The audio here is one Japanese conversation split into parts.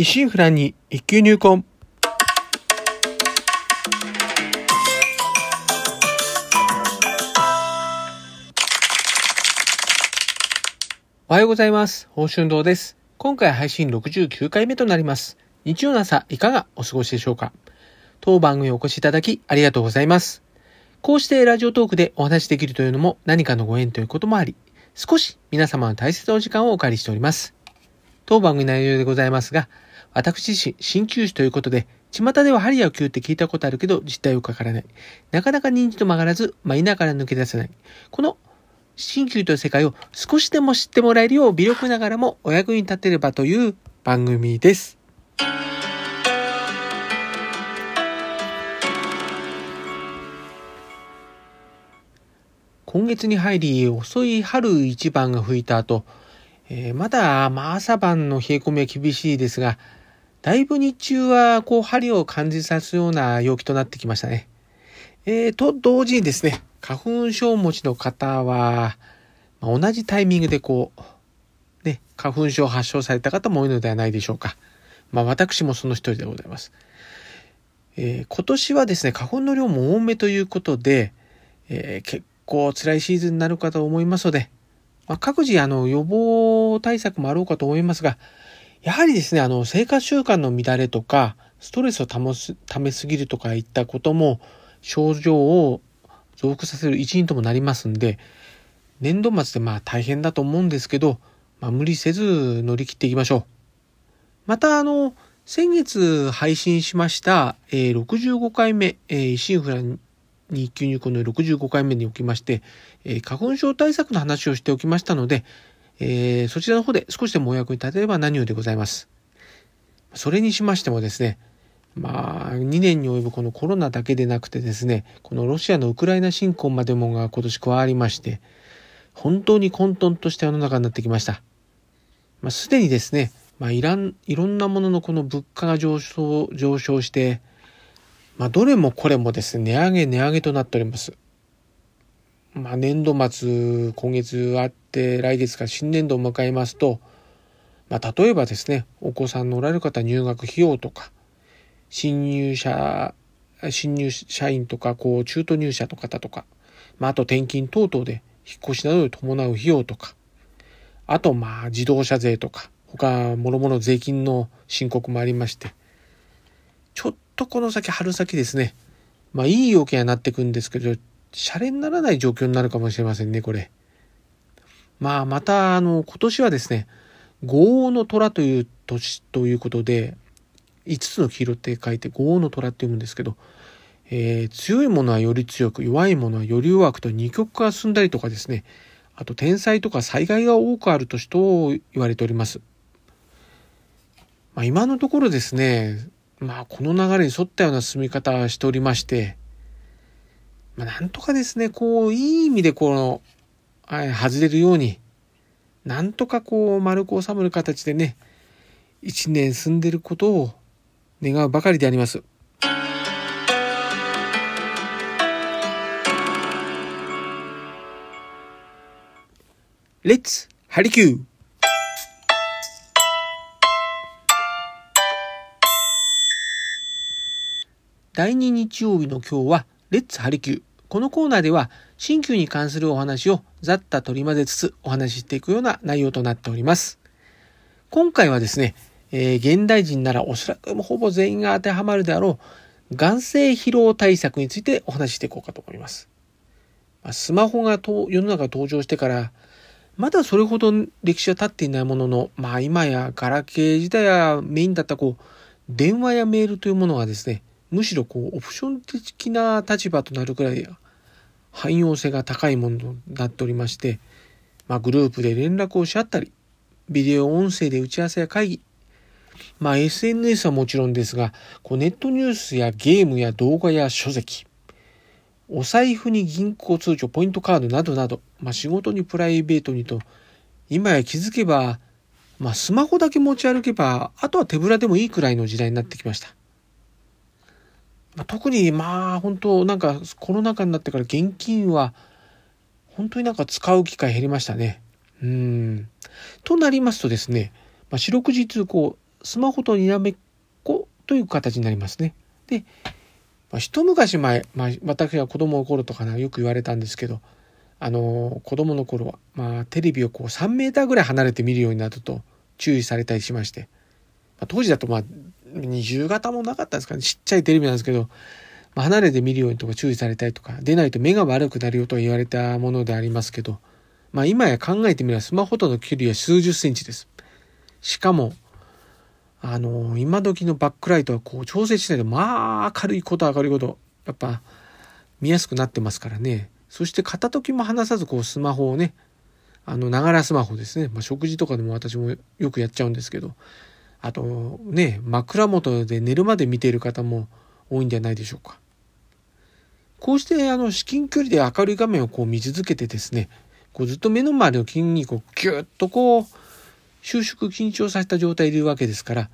一心不乱に一級入魂。おはようございます。宝春堂です。今回配信69回目となります。日曜の朝いかがお過ごしでしょうか？当番組お越しいただきありがとうございます。こうしてラジオトークでお話しできるというのも何かのご縁ということもあり、少し皆様の大切なお時間をお借りしております。当番組内容でございますが、私自身、鍼灸師ということで、巷では針や灸って聞いたことあるけど、実態をかからない。なかなか認知と曲がらず、マイナーから抜け出せない。この鍼灸という世界を少しでも知ってもらえるよう微力ながらもお役に立てればという番組です。今月に入り遅い春一番が吹いた後、えーまだ、まあ、朝晩の冷え込みは厳しいですが、だいぶ日中はこう針を感じさすような陽気となってきましたね。えーと同時にですね、花粉症持ちの方は、まあ同じタイミングでこう、ね、花粉症を発症された方も多いのではないでしょうか。まあ私もその一人でございます。えー今年はですね、花粉の量も多めということで、えー結構辛いシーズンになるかと思いますので、まあ、各自あの予防対策もあろうかと思いますが、やはりですね、あの生活習慣の乱れとか、ストレスを保つためすぎるとかいったことも症状を増幅させる一因ともなりますんで、年度末でまあ大変だと思うんですけど、まあ、無理せず乗り切っていきましょう。またあの、先月配信しました、えー65回目、えー、シンフラに一級入魂の65回目におきまして、えー花粉症対策の話をしておきましたので、えーそちらの方で少しでもお役に立てれば何よりでございます。それにしましてもですね、まあ、2年に及ぶこのコロナだけでなくてですね、このロシアのウクライナ侵攻までもが今年加わりまして、本当に混沌とした世の中になってきました。まあ、すでにですね、まあ、いらん、いろんなもののこの物価が上昇、上昇して、まあ、どれもこれもですね、値上げ値上げとなっております。まあ、年度末、今月あって、来月から新年度を迎えますと、まあ、例えばですね、お子さんのおられる方入学費用とか、新入社、新入社員とか、こう、中途入社の方とか、まあ、あと転勤等々で引っ越しなどに伴う費用とか、あと、まあ、自動車税とか、他、もろもろ税金の申告もありまして、ちょっとこの先、春先ですね、まあ、いい陽気にはなってくんですけど、シャレにならない状況になるかもしれませんね、これ。まあ、また、あの、今年はですね、豪王の虎という年ということで、5つの黄色って書いて豪王の虎って読むんですけど、えー強いものはより強く、弱いものはより弱くと二極化が進んだりとかですね、あと天災とか災害が多くある年と言われております。まあ、今のところですね、まあこの流れに沿ったような進み方をしておりまして、まあ、なんとかですね、こう、いい意味でこの、はい外れるように、なんとかこう、丸く収まる形でね、一年進んでることを願うばかりであります。レッツハリキュー第2日曜日の今日は、レッツハリキュー。このコーナーでは、新旧に関するお話をざっと取り混ぜつつお話ししていくような内容となっております。今回はですね、えー現代人ならおそらくほぼ全員が当てはまるであろう、眼性疲労対策についてお話ししていこうかと思います。まスマホがと世の中登場してから、まだそれほど歴史は経っていないものの、まあ今やガラケー時代はメインだったこう、電話やメールというものがですね、むしろこう、オプション的な立場となるくらい汎用性が高いものとなっておりまして、まあグループで連絡をし合ったり、ビデオ音声で打ち合わせや会議、まあ SNS はもちろんですが、こうネットニュースやゲームや動画や書籍、お財布に銀行通帳、ポイントカードなどなど、まあ仕事にプライベートにと、今や気づけば、まあスマホだけ持ち歩けば、あとは手ぶらでもいいくらいの時代になってきました。まあ、特にまあ本当なんかコロナ禍になってから現金は本当になんか使う機会減りましたね。うん。となりますとですね、まあ、四六時中こうスマホとにらめっこという形になりますね。で、まあ、一昔前、まあ、私が子供の頃とかなよく言われたんですけど、あの子供の頃は、まあ、テレビをこう3メーターぐらい離れて見るようになると注意されたりしまして、まあ、当時だとまあ二重型もなかったんですかね。ちっちゃいテレビなんですけど、まあ、離れて見るようにとか注意されたりとか出ないと目が悪くなるよと言われたものでありますけど、まあ、今や考えてみればスマホとの距離は数十センチです。しかもあの今時のバックライトはこう調整しないとまあ明るいこと明るいことやっぱ見やすくなってますからね。そして片時も離さずこうスマホをねあのながらスマホですね、まあ、食事とかでも私もよくやっちゃうんですけどあとね枕元で寝るまで見ている方も多いんじゃないでしょうかこうしてあの至近距離で明るい画面をこう見続けてですねこうずっと目の周りの筋肉をギュッとこう収縮緊張させた状態でいるわけですから、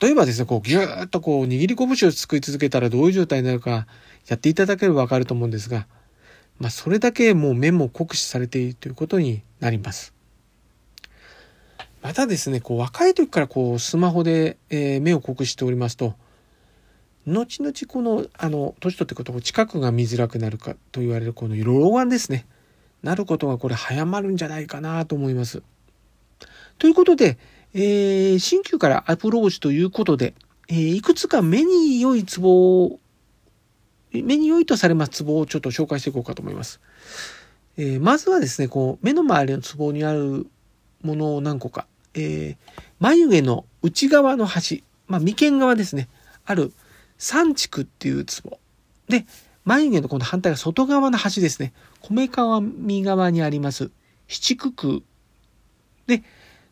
例えばですね、こうギューッとこう握り拳をすくい続けたらどういう状態になるかやっていただければわかると思うんですが、まあそれだけもう目も酷使されているということになります。またですね、こう若い時からこうスマホで、えー、目を酷使しておりますと、後々この、あの、年取っていくと近くが見づらくなるかと言われるこの老眼ですね。なることがこれ早まるんじゃないかなと思います。ということで、えー、新旧からアプローチということで、えー、いくつか目に良いツボを、目に良いとされますツボをちょっと紹介していこうかと思います。えー、まずはですね、こう、目の周りのツボにあるものを何個か、えー、眉毛の内側の端、まあ、眉間側ですね、ある三畜っていうツボ。で、眉毛のこの反対が外側の端ですね、こめかみ側にあります七九九。で、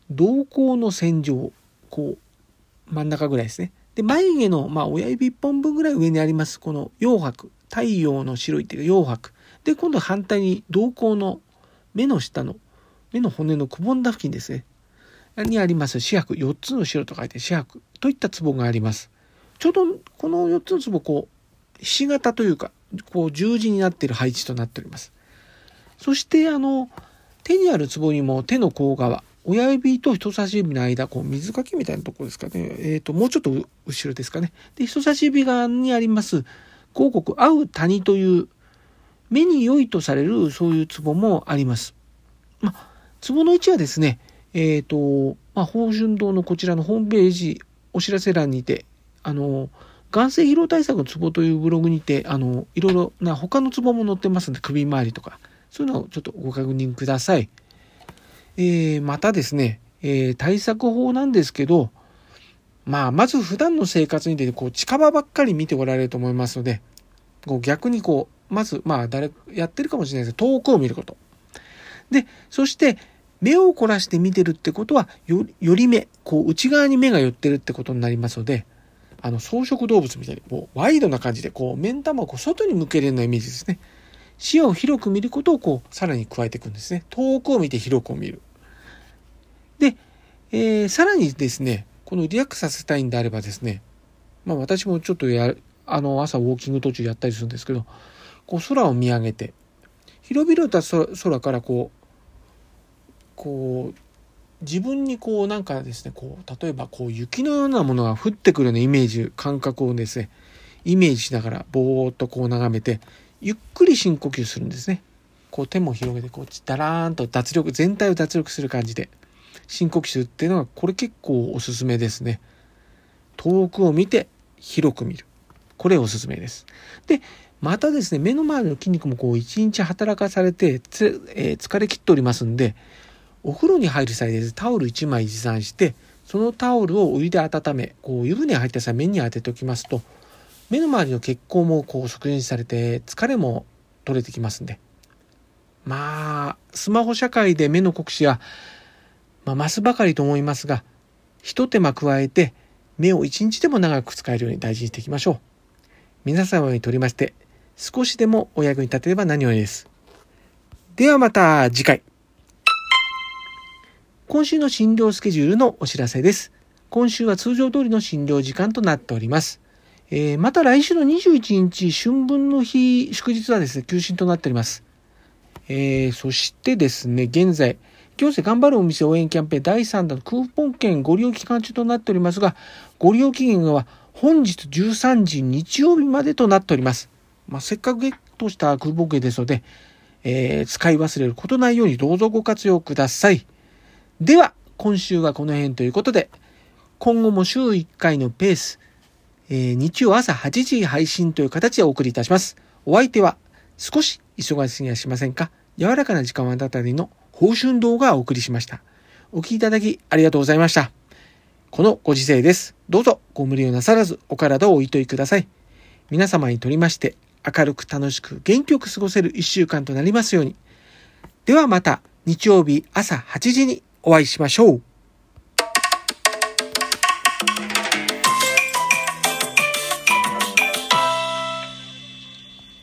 瞳孔の線上、こう、真ん中ぐらいですね。で、眉毛の、まあ、親指1本分ぐらい上にあります、この葉白。太陽の白いっていうか葉白。で、今度反対に瞳孔の目の下の、目の骨のくぼんだ付近ですね。にあります四白。4つの白と書いて四白といったツボがあります。ちょうどこの4つのツボ、こう、ひし形というか、こう十字になっている配置となっております。そして、あの、手にあるツボにも手の甲側、親指と人差し指の間、こう水かけみたいなところですかね。えっ、ー、と、もうちょっと後ろですかね。で、人差し指側にあります、広告、合う谷という、目に良いとされる、そういうツボもあります。まあ、ツボの位置はですね、えっ、ー、と、まあ、宝春堂のこちらのホームページ、お知らせ欄にて、あの、眼性疲労対策のツボというブログにて、あの、いろいろな他のツボも載ってますので、首周りとか、そういうのをちょっとご確認ください。えー、またですね、えー、対策法なんですけど、まあ、まず普段の生活に出て、こう、近場ばっかり見ておられると思いますので、こう逆にこう、まず、まあ、誰、やってるかもしれないですけど、遠くを見ること。で、そして、目を凝らして見てるってことは、より目、こう、内側に目が寄ってるってことになりますので、あの、草食動物みたいに、こう、ワイドな感じで、こう、目ん玉をこう外に向けるようなイメージですね。視野を広く見ることをこう、さらに加えていくんですね。遠くを見て広くを見る。で、えー、さらにですね、このリラックスさせたいんであればですね、まあ私もちょっとや、あの朝ウォーキング途中やったりするんですけど、こう空を見上げて、広々と空からこう、こう、自分にこうなんかですね、こう、例えばこう雪のようなものが降ってくるようなイメージ、感覚をですね、イメージしながらぼーっとこう眺めて、ゆっくり深呼吸するんですね。こう手も広げて、こう、だらーんと脱力、全体を脱力する感じで。深呼吸っていうのはこれ結構おすすめですね。遠くを見て広く見る。これおすすめです。で、またですね、目の周りの筋肉もこう一日働かされて、えー、疲れ切っておりますんで、お風呂に入る際ですタオル1枚持参して、そのタオルをお湯で温め、こう湯船に入った際目に当てておきますと、目の周りの血行もこう促進されて疲れも取れてきますんで。まあ、スマホ社会で目の酷使はまあ、増すばかりと思いますが、一手間加えて目を一日でも長く使えるように大事にしていきましょう。皆様にとりまして、少しでもお役に立てれば何よりです。ではまた次回。今週の診療スケジュールのお知らせです。今週は通常通りの診療時間となっております。えー、また来週の21日、春分の日、祝日はですね、休診となっております。えー、そしてですね、現在、行政頑張るお店応援キャンペーン第3弾クーポン券ご利用期間中となっておりますが、ご利用期限は本日13時日曜日までとなっております。まあ、せっかくゲットしたクーポン券ですので、えー、使い忘れることないようにどうぞご活用ください。では、今週はこの辺ということで、今後も週1回のペース、えー、日曜朝8時配信という形でお送りいたします。お相手は少し忙しすぎはしませんか柔らかな時間はあたりの報春動画をお送りしました。お聴きいただきありがとうございました。このご時世です。どうぞご無理をなさらずお体をおいといください。皆様にとりまして明るく楽しく元気よく過ごせる一週間となりますように。ではまた日曜日朝8時にお会いしましょう。